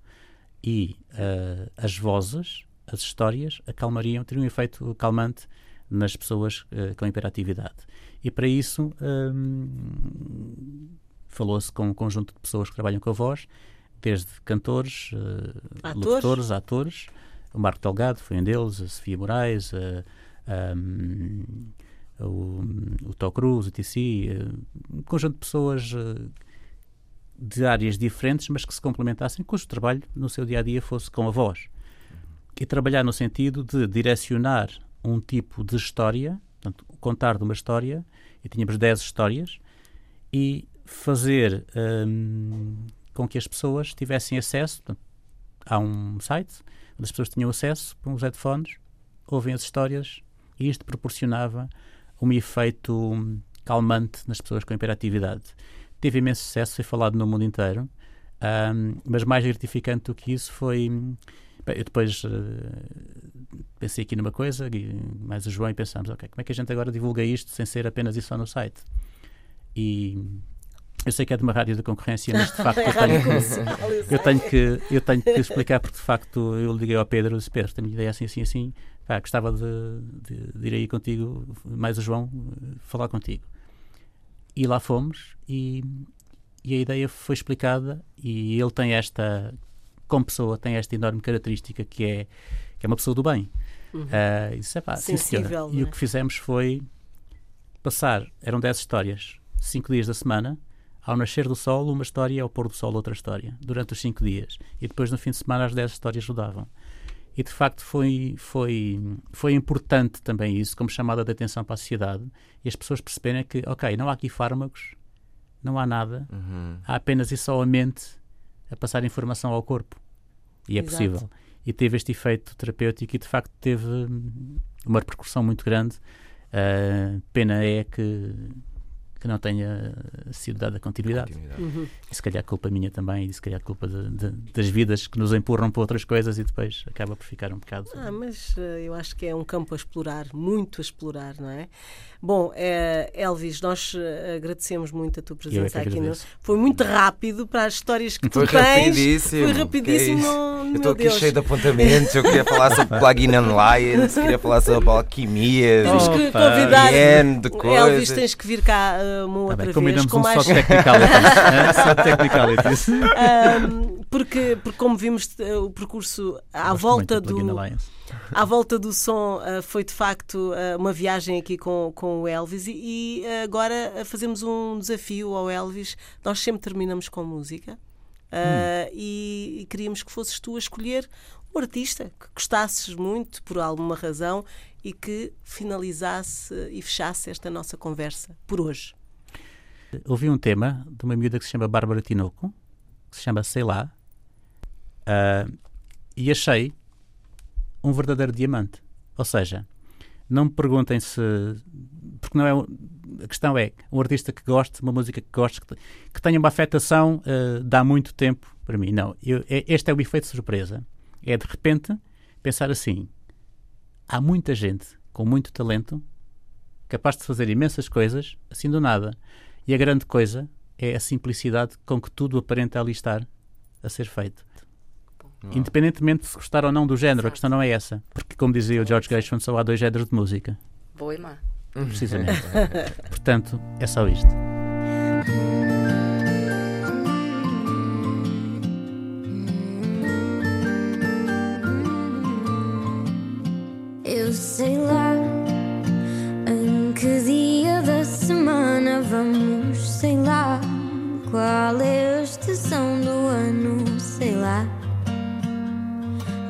e uh, as vozes, as histórias, acalmariam, teriam um efeito calmante nas pessoas com hiperatividade. E para isso um, falou-se com um conjunto de pessoas que trabalham com a voz desde cantores, uh, atores. locutores, atores. O Marco Delgado foi um deles, a Sofia Moraes, um, o, o Tó Cruz, o TC, uh, um conjunto de pessoas uh, de áreas diferentes, mas que se complementassem, cujo trabalho no seu dia a dia fosse com a voz. E trabalhar no sentido de direcionar um tipo de história, portanto, contar de uma história, e tínhamos 10 histórias, e fazer um, com que as pessoas tivessem acesso a um site onde as pessoas tinham acesso com os headphones, ouvem as histórias e isto proporcionava um efeito calmante nas pessoas com hiperatividade. Teve imenso sucesso, foi falado no mundo inteiro, um, mas mais gratificante do que isso foi. Bem, eu depois uh, pensei aqui numa coisa, e mais o João, e pensamos: ok, como é que a gente agora divulga isto sem ser apenas isso só no site? E eu sei que é de uma rádio da concorrência, mas de facto eu, tenho, <laughs> eu, tenho que, eu tenho que explicar porque de facto eu liguei ao Pedro e disse, Pedro, tenho ideia assim, assim, assim, pá, gostava de, de, de, ir aí contigo, mais o João, falar contigo. E lá fomos e, e a ideia foi explicada e ele tem esta, como pessoa, tem esta enorme característica que é, que é uma pessoa do bem. Uhum. Uh, isso é pá, Sensível, sim, E o é? que fizemos foi passar, eram 10 histórias, 5 dias da semana, ao nascer do sol, uma história, ao pôr do sol, outra história, durante os cinco dias. E depois, no fim de semana, as dez histórias rodavam. E, de facto, foi, foi, foi importante também isso, como chamada de atenção para a sociedade, e as pessoas perceberem que, ok, não há aqui fármacos, não há nada, uhum. há apenas e só a mente a passar informação ao corpo. E é Exato. possível. E teve este efeito terapêutico e, de facto, teve uma repercussão muito grande. Uh, pena é que que não tenha sido dada continuidade. continuidade. Uhum. E se calhar culpa minha também, e se calhar culpa de, de, das vidas que nos empurram para outras coisas e depois acaba por ficar um bocado. Ah, mas uh, eu acho que é um campo a explorar, muito a explorar, não é? Bom, uh, Elvis, nós agradecemos muito a tua é presença é aqui. No... Foi muito rápido para as histórias que tu Foi tens. Rapidíssimo. Foi rapidíssimo. É eu estou aqui Deus. cheio de apontamentos. Eu queria falar sobre plugin alliance, queria falar sobre alquimia, Tens que convidar. Elvis, tens que vir cá uma outra tá bem, vez. com <laughs> um mais... só technicalities. um, porque, porque, como vimos, eh, o percurso à volta do. À volta do som uh, foi de facto uh, uma viagem aqui com, com o Elvis e, e uh, agora fazemos um desafio ao Elvis. Nós sempre terminamos com música hum. e, e queríamos que fosses tu a escolher um artista que gostasses muito por alguma razão e que finalizasse e fechasse esta nossa conversa por hoje ouvi um tema de uma miúda que se chama Bárbara Tinoco, que se chama Sei Lá, uh, e achei um verdadeiro diamante. Ou seja, não me perguntem se. Porque não é. A questão é um artista que goste, uma música que goste, que, que tenha uma afetação uh, dá muito tempo para mim. Não. Eu, é, este é o efeito de surpresa. É de repente pensar assim: há muita gente com muito talento capaz de fazer imensas coisas assim do nada. E a grande coisa é a simplicidade com que tudo aparenta ali estar a ser feito. Independentemente de se gostar ou não do género, a questão não é essa. Porque, como dizia o George Gershwin, só há dois géneros de música. Boa e má. Precisamente. <laughs> Portanto, é só isto. Eu sei lá sei lá qual é a estação do ano, sei lá.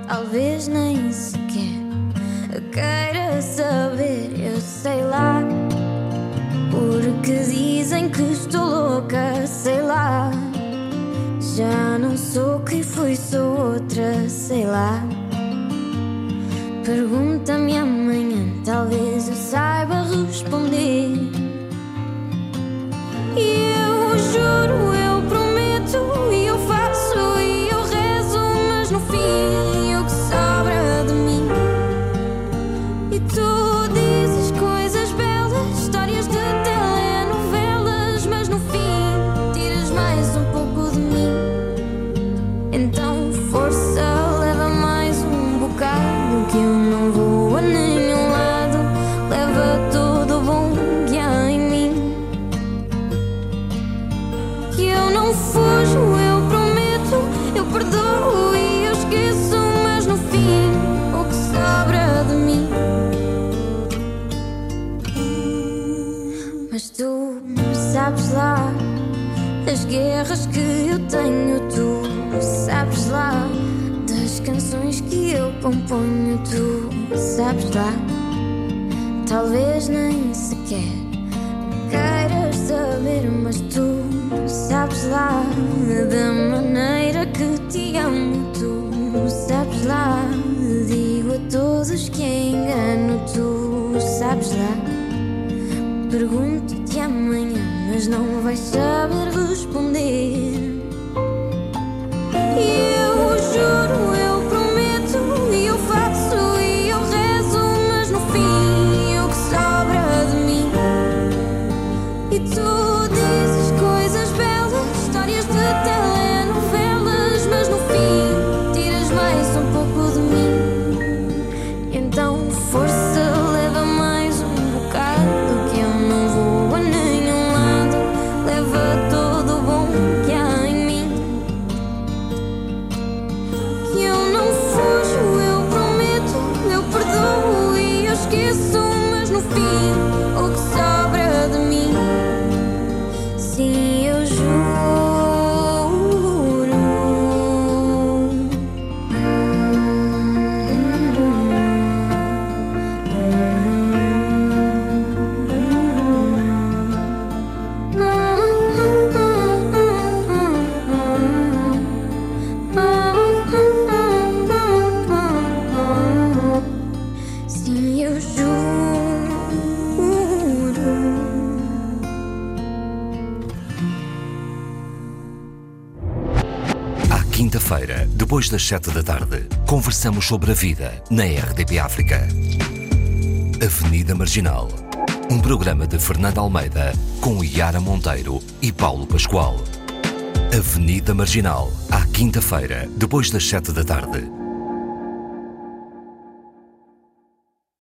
Talvez nem sequer queira saber, eu sei lá. Porque dizem que estou louca, sei lá. Já não sou quem fui, sou outra, sei lá. Pergunta-me amanhã, talvez eu saiba responder. Sabes lá. Talvez nem sequer queiras saber, mas tu sabes lá da maneira que te amo, tu sabes lá. Digo a todos que engano, tu sabes lá. Pergunto-te amanhã, mas não vais saber depois das sete da tarde, conversamos sobre a vida na RDP África. Avenida Marginal. Um programa de Fernando Almeida com Yara Monteiro e Paulo Pascoal. Avenida Marginal. À quinta-feira, depois das sete da tarde.